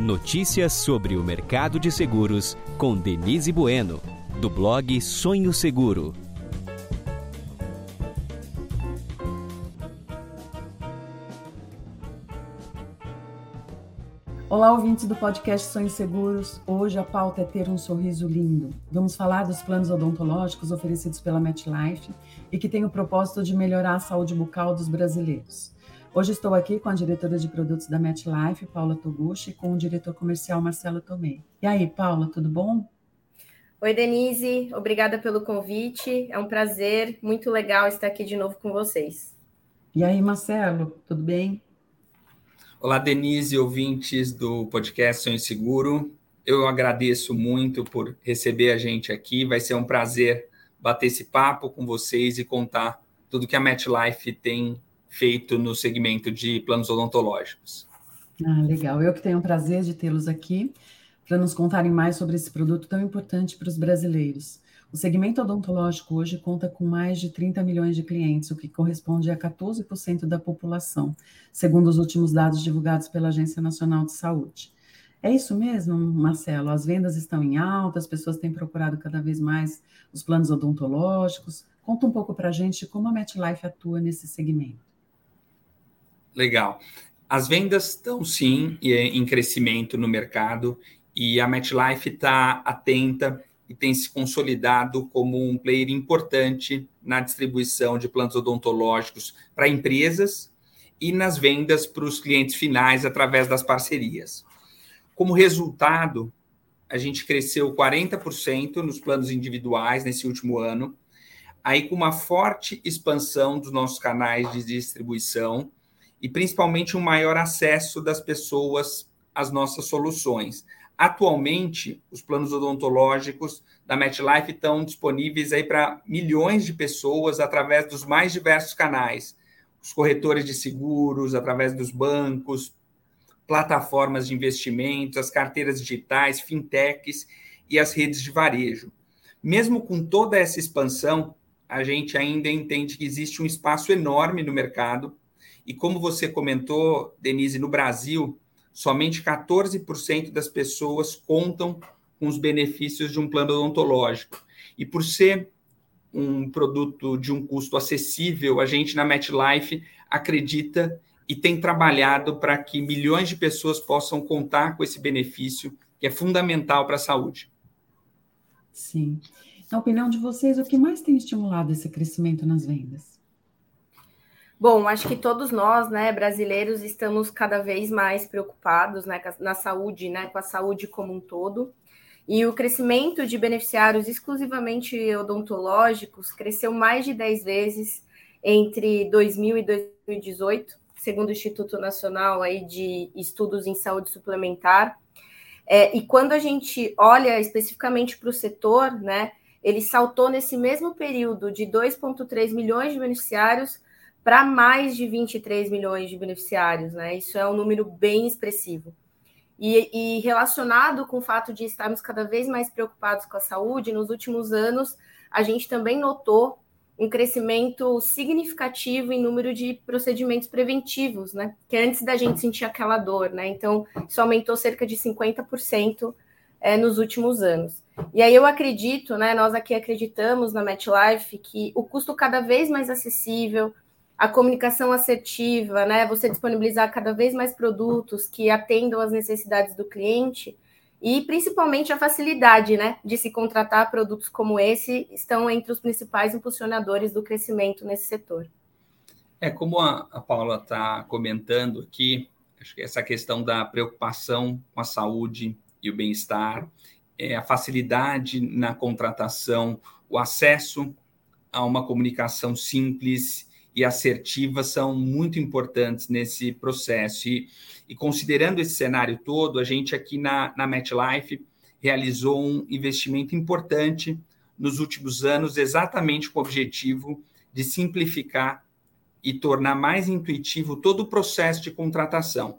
Notícias sobre o mercado de seguros com Denise Bueno, do blog Sonho Seguro. Olá, ouvintes do podcast Sonhos Seguros. Hoje a pauta é ter um sorriso lindo. Vamos falar dos planos odontológicos oferecidos pela MetLife e que têm o propósito de melhorar a saúde bucal dos brasileiros. Hoje estou aqui com a diretora de produtos da MetLife, Paula Toguchi, e com o diretor comercial Marcelo Tomei. E aí, Paula, tudo bom? Oi, Denise, obrigada pelo convite. É um prazer, muito legal estar aqui de novo com vocês. E aí, Marcelo, tudo bem? Olá, Denise, ouvintes do podcast Sonho Seguro. Eu agradeço muito por receber a gente aqui. Vai ser um prazer bater esse papo com vocês e contar tudo que a MetLife tem feito no segmento de planos odontológicos. Ah, legal. Eu que tenho o prazer de tê-los aqui para nos contarem mais sobre esse produto tão importante para os brasileiros. O segmento odontológico hoje conta com mais de 30 milhões de clientes, o que corresponde a 14% da população, segundo os últimos dados divulgados pela Agência Nacional de Saúde. É isso mesmo, Marcelo? As vendas estão em alta, as pessoas têm procurado cada vez mais os planos odontológicos. Conta um pouco para a gente como a MetLife atua nesse segmento. Legal. As vendas estão sim em crescimento no mercado e a MetLife está atenta e tem se consolidado como um player importante na distribuição de planos odontológicos para empresas e nas vendas para os clientes finais através das parcerias. Como resultado, a gente cresceu 40% nos planos individuais nesse último ano, aí com uma forte expansão dos nossos canais de distribuição e principalmente um maior acesso das pessoas às nossas soluções. Atualmente, os planos odontológicos da MetLife estão disponíveis aí para milhões de pessoas através dos mais diversos canais, os corretores de seguros, através dos bancos, plataformas de investimentos, as carteiras digitais, fintechs e as redes de varejo. Mesmo com toda essa expansão, a gente ainda entende que existe um espaço enorme no mercado e como você comentou, Denise, no Brasil, somente 14% das pessoas contam com os benefícios de um plano odontológico. E por ser um produto de um custo acessível, a gente na MetLife acredita e tem trabalhado para que milhões de pessoas possam contar com esse benefício, que é fundamental para a saúde. Sim. Na opinião de vocês, o que mais tem estimulado esse crescimento nas vendas? Bom, acho que todos nós, né, brasileiros, estamos cada vez mais preocupados, né, na saúde, né, com a saúde como um todo. E o crescimento de beneficiários exclusivamente odontológicos cresceu mais de 10 vezes entre 2000 e 2018, segundo o Instituto Nacional aí de Estudos em Saúde Suplementar. É, e quando a gente olha especificamente para o setor, né, ele saltou nesse mesmo período de 2,3 milhões de beneficiários para mais de 23 milhões de beneficiários, né? Isso é um número bem expressivo. E, e, relacionado com o fato de estarmos cada vez mais preocupados com a saúde, nos últimos anos, a gente também notou um crescimento significativo em número de procedimentos preventivos, né? Que antes da gente sentir aquela dor, né? Então, isso aumentou cerca de 50% é, nos últimos anos. E aí eu acredito, né? Nós aqui acreditamos na MetLife que o custo cada vez mais acessível, a comunicação assertiva, né? Você disponibilizar cada vez mais produtos que atendam às necessidades do cliente e principalmente a facilidade, né, de se contratar produtos como esse estão entre os principais impulsionadores do crescimento nesse setor. É como a, a Paula está comentando aqui, acho que essa questão da preocupação com a saúde e o bem-estar, é, a facilidade na contratação, o acesso a uma comunicação simples e assertiva são muito importantes nesse processo. E, e, considerando esse cenário todo, a gente aqui na, na MetLife realizou um investimento importante nos últimos anos, exatamente com o objetivo de simplificar e tornar mais intuitivo todo o processo de contratação,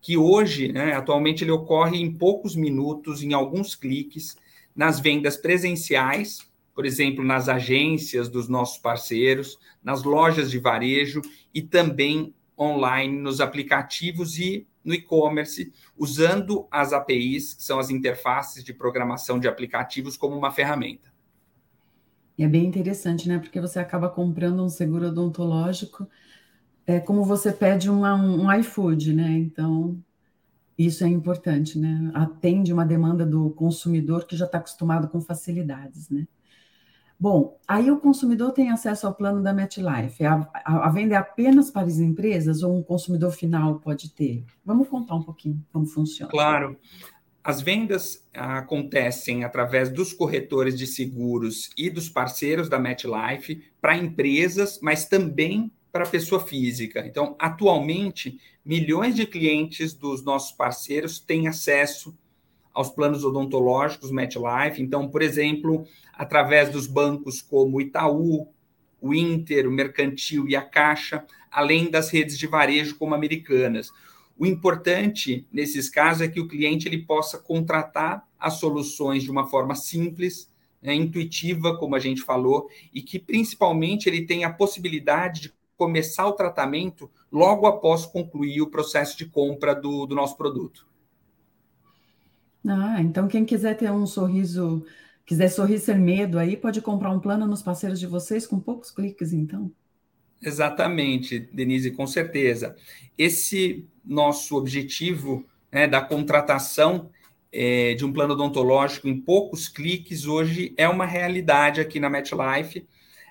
que hoje, né, atualmente, ele ocorre em poucos minutos, em alguns cliques, nas vendas presenciais por exemplo, nas agências dos nossos parceiros, nas lojas de varejo e também online nos aplicativos e no e-commerce, usando as APIs, que são as interfaces de programação de aplicativos, como uma ferramenta. E é bem interessante, né? Porque você acaba comprando um seguro odontológico, é como você pede uma, um iFood, né? Então, isso é importante, né? Atende uma demanda do consumidor que já está acostumado com facilidades, né? Bom, aí o consumidor tem acesso ao plano da MetLife. A, a, a, venda é apenas para as empresas ou um consumidor final pode ter? Vamos contar um pouquinho como funciona. Claro. As vendas acontecem através dos corretores de seguros e dos parceiros da MetLife para empresas, mas também para pessoa física. Então, atualmente, milhões de clientes dos nossos parceiros têm acesso aos planos odontológicos MetLife. Então, por exemplo, através dos bancos como Itaú, o Inter, o Mercantil e a Caixa, além das redes de varejo como Americanas. O importante nesses casos é que o cliente ele possa contratar as soluções de uma forma simples, né, intuitiva, como a gente falou, e que principalmente ele tenha a possibilidade de começar o tratamento logo após concluir o processo de compra do, do nosso produto. Ah, então quem quiser ter um sorriso, quiser sorrir sem medo aí, pode comprar um plano nos parceiros de vocês com poucos cliques, então. Exatamente, Denise, com certeza. Esse nosso objetivo né, da contratação é, de um plano odontológico em poucos cliques hoje é uma realidade aqui na MetLife.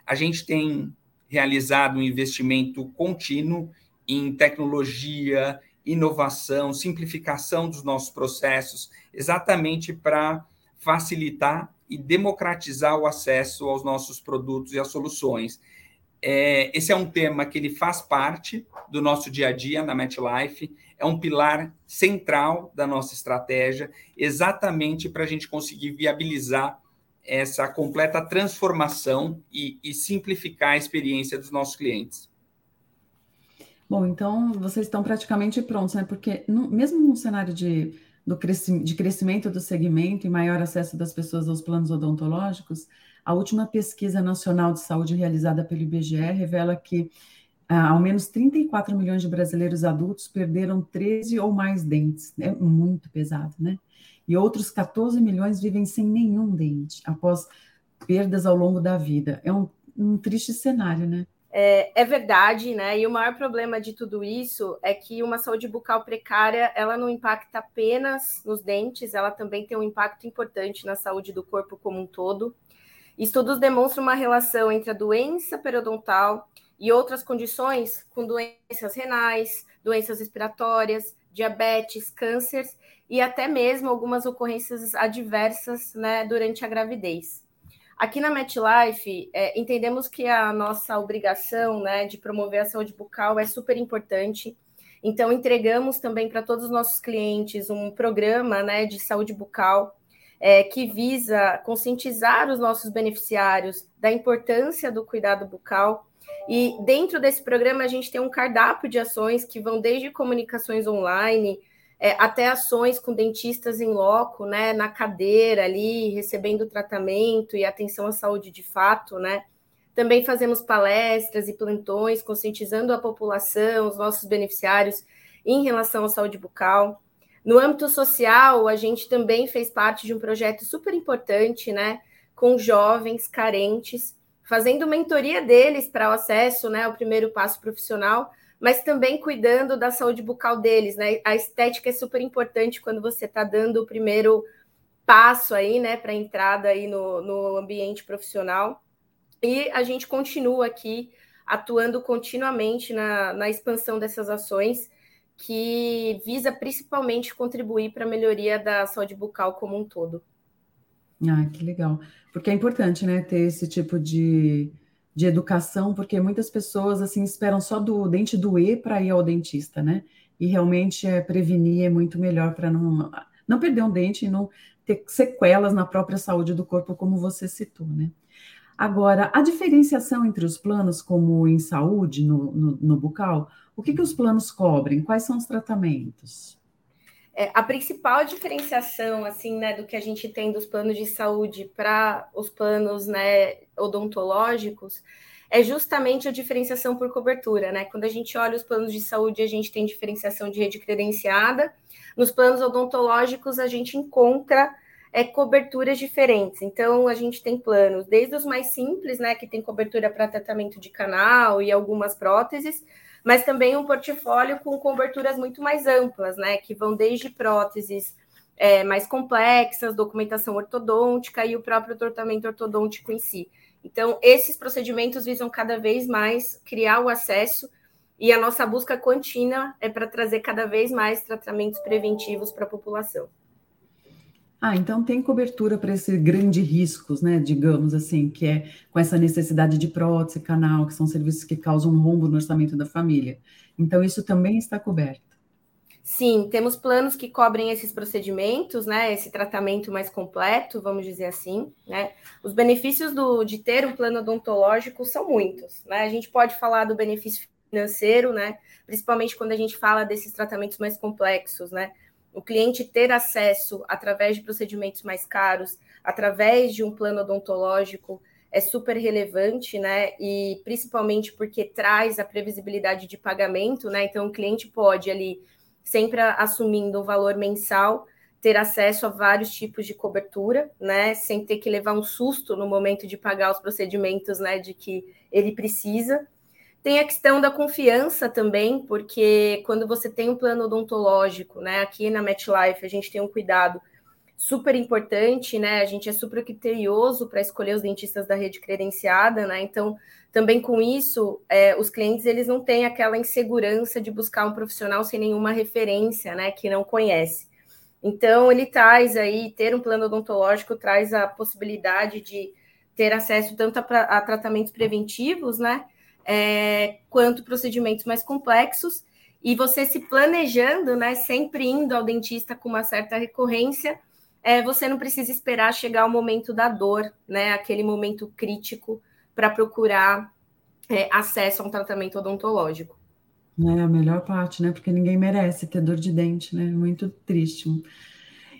A gente tem realizado um investimento contínuo em tecnologia, inovação, simplificação dos nossos processos, exatamente para facilitar e democratizar o acesso aos nossos produtos e às soluções. É, esse é um tema que ele faz parte do nosso dia a dia na MetLife, é um pilar central da nossa estratégia, exatamente para a gente conseguir viabilizar essa completa transformação e, e simplificar a experiência dos nossos clientes. Bom, então vocês estão praticamente prontos, né? Porque no, mesmo num cenário de, do de crescimento do segmento e maior acesso das pessoas aos planos odontológicos, a última pesquisa nacional de saúde realizada pelo IBGE revela que ah, ao menos 34 milhões de brasileiros adultos perderam 13 ou mais dentes. É muito pesado, né? E outros 14 milhões vivem sem nenhum dente após perdas ao longo da vida. É um, um triste cenário, né? É, é, verdade, né? E o maior problema de tudo isso é que uma saúde bucal precária, ela não impacta apenas nos dentes, ela também tem um impacto importante na saúde do corpo como um todo. Estudos demonstram uma relação entre a doença periodontal e outras condições, com doenças renais, doenças respiratórias, diabetes, cânceres e até mesmo algumas ocorrências adversas né, durante a gravidez. Aqui na MetLife, é, entendemos que a nossa obrigação né, de promover a saúde bucal é super importante. Então, entregamos também para todos os nossos clientes um programa né, de saúde bucal é, que visa conscientizar os nossos beneficiários da importância do cuidado bucal. E dentro desse programa, a gente tem um cardápio de ações que vão desde comunicações online, é, até ações com dentistas em loco, né, na cadeira ali, recebendo tratamento e atenção à saúde de fato, né. Também fazemos palestras e plantões, conscientizando a população, os nossos beneficiários, em relação à saúde bucal. No âmbito social, a gente também fez parte de um projeto super importante, né, com jovens carentes, fazendo mentoria deles para o acesso, né, ao primeiro passo profissional, mas também cuidando da saúde bucal deles, né? A estética é super importante quando você está dando o primeiro passo aí, né, para entrada aí no, no ambiente profissional. E a gente continua aqui atuando continuamente na, na expansão dessas ações que visa principalmente contribuir para a melhoria da saúde bucal como um todo. Ah, que legal. Porque é importante, né, ter esse tipo de, de educação, porque muitas pessoas assim esperam só do dente doer para ir ao dentista, né? E realmente é prevenir é muito melhor para não não perder um dente e não ter sequelas na própria saúde do corpo, como você citou, né? Agora, a diferenciação entre os planos, como em saúde, no, no, no bucal, o que, que os planos cobrem? Quais são os tratamentos? É, a principal diferenciação, assim, né, do que a gente tem dos planos de saúde para os planos, né, odontológicos, é justamente a diferenciação por cobertura, né? Quando a gente olha os planos de saúde, a gente tem diferenciação de rede credenciada. Nos planos odontológicos, a gente encontra é, coberturas diferentes. Então, a gente tem planos desde os mais simples, né, que tem cobertura para tratamento de canal e algumas próteses, mas também um portfólio com coberturas muito mais amplas, né, que vão desde próteses é, mais complexas, documentação ortodôntica e o próprio tratamento ortodôntico em si. Então, esses procedimentos visam cada vez mais criar o acesso e a nossa busca contínua é para trazer cada vez mais tratamentos preventivos para a população. Ah, então tem cobertura para esses grandes riscos, né? Digamos assim, que é com essa necessidade de prótese, canal, que são serviços que causam um rombo no orçamento da família. Então, isso também está coberto. Sim, temos planos que cobrem esses procedimentos, né? Esse tratamento mais completo, vamos dizer assim, né? Os benefícios do, de ter um plano odontológico são muitos, né? A gente pode falar do benefício financeiro, né? Principalmente quando a gente fala desses tratamentos mais complexos, né? O cliente ter acesso através de procedimentos mais caros, através de um plano odontológico, é super relevante, né? E principalmente porque traz a previsibilidade de pagamento, né? Então o cliente pode ali, sempre assumindo um valor mensal, ter acesso a vários tipos de cobertura, né? Sem ter que levar um susto no momento de pagar os procedimentos, né? De que ele precisa. Tem a questão da confiança também, porque quando você tem um plano odontológico, né? Aqui na MetLife a gente tem um cuidado super importante, né? A gente é super criterioso para escolher os dentistas da rede credenciada, né? Então, também com isso, é, os clientes eles não têm aquela insegurança de buscar um profissional sem nenhuma referência, né? Que não conhece. Então, ele traz aí, ter um plano odontológico traz a possibilidade de ter acesso tanto a, a tratamentos preventivos, né? É, quanto procedimentos mais complexos, e você se planejando, né, sempre indo ao dentista com uma certa recorrência, é, você não precisa esperar chegar o momento da dor, né, aquele momento crítico para procurar é, acesso a um tratamento odontológico. É a melhor parte, né? Porque ninguém merece ter dor de dente, né? Muito triste.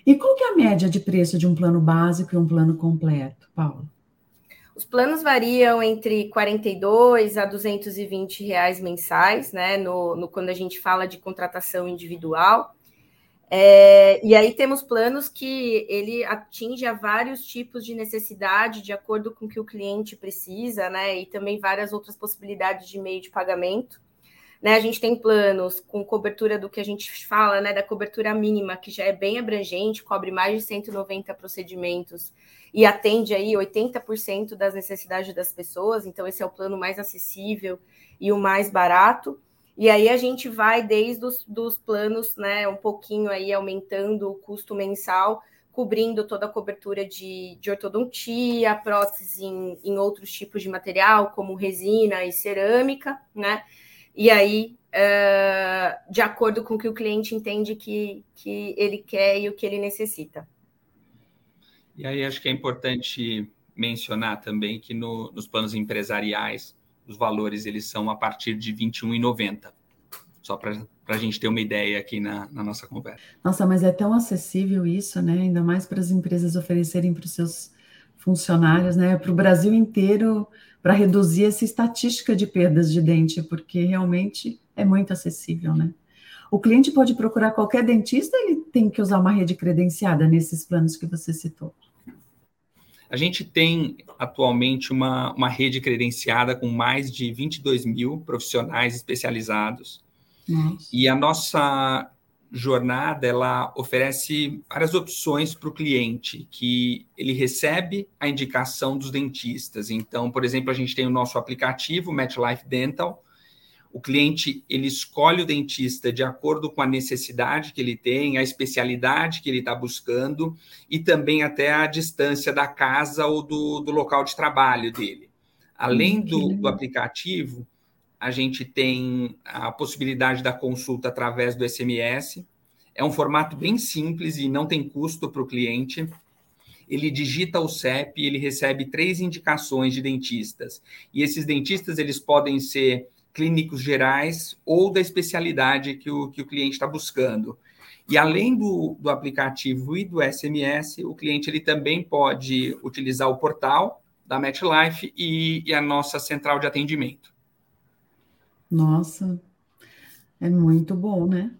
E qual que é a média de preço de um plano básico e um plano completo, Paulo? Os planos variam entre 42 a 220 reais mensais, né? No, no quando a gente fala de contratação individual. É, e aí temos planos que ele atinge a vários tipos de necessidade de acordo com o que o cliente precisa, né? E também várias outras possibilidades de meio de pagamento. Né, a gente tem planos com cobertura do que a gente fala, né, da cobertura mínima, que já é bem abrangente, cobre mais de 190 procedimentos e atende aí 80% das necessidades das pessoas, então esse é o plano mais acessível e o mais barato. E aí a gente vai desde os dos planos, né, um pouquinho aí aumentando o custo mensal, cobrindo toda a cobertura de, de ortodontia, prótese em, em outros tipos de material, como resina e cerâmica, né? E aí, uh, de acordo com o que o cliente entende que, que ele quer e o que ele necessita. E aí acho que é importante mencionar também que no, nos planos empresariais os valores eles são a partir de R$ 21,90. Só para a gente ter uma ideia aqui na, na, nossa conversa. Nossa, mas é tão acessível isso, né? Ainda mais para as empresas oferecerem para os seus funcionários, né? Para o Brasil inteiro para reduzir essa estatística de perdas de dente, porque realmente é muito acessível, né? O cliente pode procurar qualquer dentista, ele tem que usar uma rede credenciada nesses planos que você citou. A gente tem atualmente uma, uma rede credenciada com mais de 22 mil profissionais especializados. Nossa. E a nossa jornada ela oferece várias opções para o cliente, que ele recebe a indicação dos dentistas. Então, por exemplo, a gente tem o nosso aplicativo MetLife Dental. O cliente ele escolhe o dentista de acordo com a necessidade que ele tem, a especialidade que ele está buscando e também até a distância da casa ou do, do local de trabalho dele. Além do, do aplicativo, a gente tem a possibilidade da consulta através do SMS. É um formato bem simples e não tem custo para o cliente. Ele digita o CEP e ele recebe três indicações de dentistas. E esses dentistas eles podem ser clínicos gerais ou da especialidade que o, que o cliente está buscando. E além do, do aplicativo e do SMS, o cliente ele também pode utilizar o portal da MetLife e, e a nossa central de atendimento. Nossa, é muito bom, né?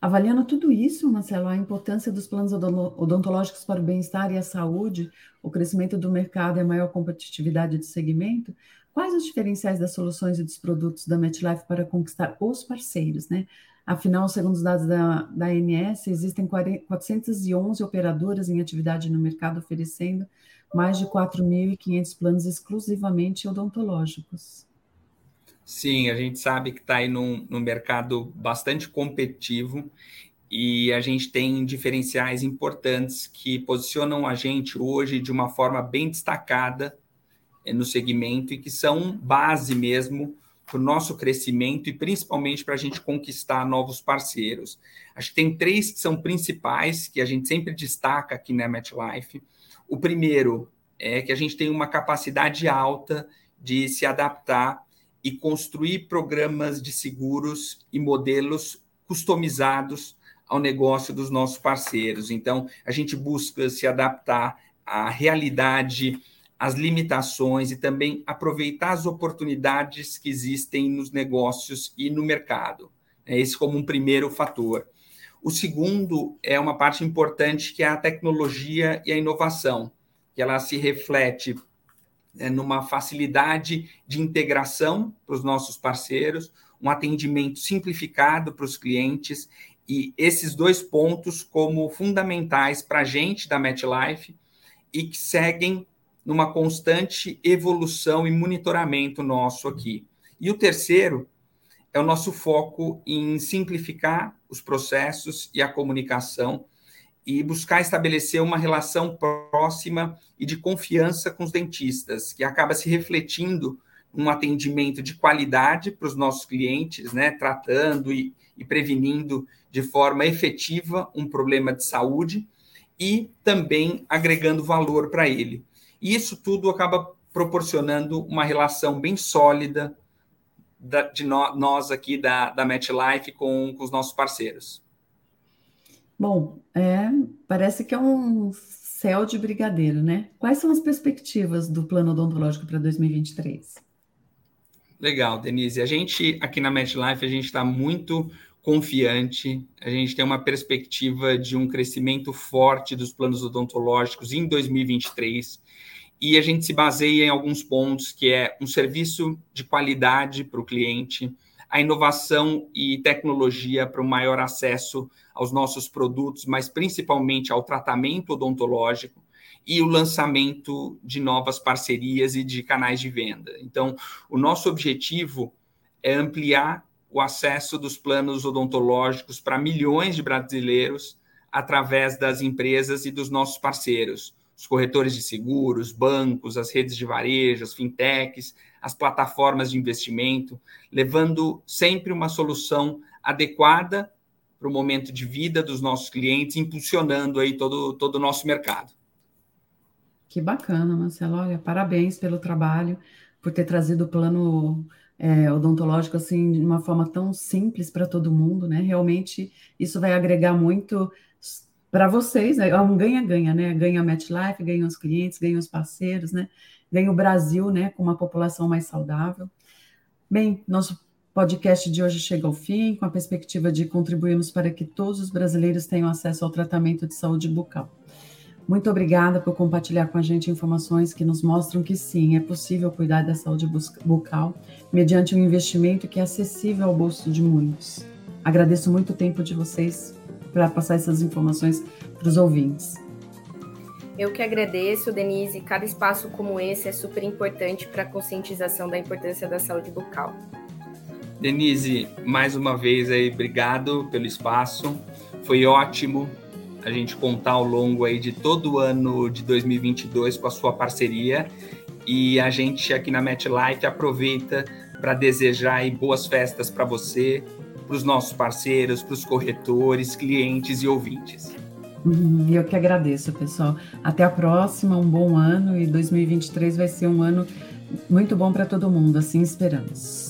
Avaliando tudo isso, Marcelo, a importância dos planos odontológicos para o bem-estar e a saúde, o crescimento do mercado e a maior competitividade do segmento, quais os diferenciais das soluções e dos produtos da MetLife para conquistar os parceiros, né? Afinal, segundo os dados da, da ANS, existem 411 operadoras em atividade no mercado oferecendo mais de 4.500 planos exclusivamente odontológicos. Sim, a gente sabe que está aí num, num mercado bastante competitivo e a gente tem diferenciais importantes que posicionam a gente hoje de uma forma bem destacada eh, no segmento e que são base mesmo para o nosso crescimento e principalmente para a gente conquistar novos parceiros. Acho que tem três que são principais que a gente sempre destaca aqui na MetLife. O primeiro é que a gente tem uma capacidade alta de se adaptar e construir programas de seguros e modelos customizados ao negócio dos nossos parceiros. Então, a gente busca se adaptar à realidade, às limitações e também aproveitar as oportunidades que existem nos negócios e no mercado. É esse como um primeiro fator. O segundo é uma parte importante que é a tecnologia e a inovação, que ela se reflete numa facilidade de integração para os nossos parceiros, um atendimento simplificado para os clientes e esses dois pontos como fundamentais para a gente da MetLife e que seguem numa constante evolução e monitoramento nosso aqui. E o terceiro é o nosso foco em simplificar os processos e a comunicação e buscar estabelecer uma relação próxima e de confiança com os dentistas, que acaba se refletindo um atendimento de qualidade para os nossos clientes, né, tratando e, e prevenindo de forma efetiva um problema de saúde e também agregando valor para ele. E isso tudo acaba proporcionando uma relação bem sólida da, de no, nós aqui da, da MetLife com, com os nossos parceiros. Bom, é, parece que é um céu de brigadeiro, né? Quais são as perspectivas do plano odontológico para 2023? Legal, Denise. A gente aqui na MetLife a gente está muito confiante. A gente tem uma perspectiva de um crescimento forte dos planos odontológicos em 2023 e a gente se baseia em alguns pontos que é um serviço de qualidade para o cliente, a inovação e tecnologia para o maior acesso aos nossos produtos, mas principalmente ao tratamento odontológico e o lançamento de novas parcerias e de canais de venda. Então, o nosso objetivo é ampliar o acesso dos planos odontológicos para milhões de brasileiros através das empresas e dos nossos parceiros, os corretores de seguros, bancos, as redes de varejo, as fintechs, as plataformas de investimento, levando sempre uma solução adequada para o momento de vida dos nossos clientes, impulsionando aí todo, todo o nosso mercado. Que bacana, Marcelo. Olha, parabéns pelo trabalho, por ter trazido o plano é, odontológico assim de uma forma tão simples para todo mundo, né? Realmente isso vai agregar muito para vocês, né? É um ganha-ganha, né? Ganha a MetLife, ganha os clientes, ganha os parceiros, né? Ganha o Brasil, né? Com uma população mais saudável. Bem, nosso podcast de hoje chega ao fim, com a perspectiva de contribuirmos para que todos os brasileiros tenham acesso ao tratamento de saúde bucal. Muito obrigada por compartilhar com a gente informações que nos mostram que sim, é possível cuidar da saúde bucal mediante um investimento que é acessível ao bolso de muitos. Agradeço muito o tempo de vocês para passar essas informações para os ouvintes. Eu que agradeço, Denise. Cada espaço como esse é super importante para a conscientização da importância da saúde bucal. Denise, mais uma vez aí, obrigado pelo espaço. Foi ótimo a gente contar ao longo aí de todo o ano de 2022 com a sua parceria. E a gente aqui na MetLife aproveita para desejar aí boas festas para você, para os nossos parceiros, para os corretores, clientes e ouvintes. Uhum, eu que agradeço, pessoal. Até a próxima, um bom ano e 2023 vai ser um ano muito bom para todo mundo, assim esperamos.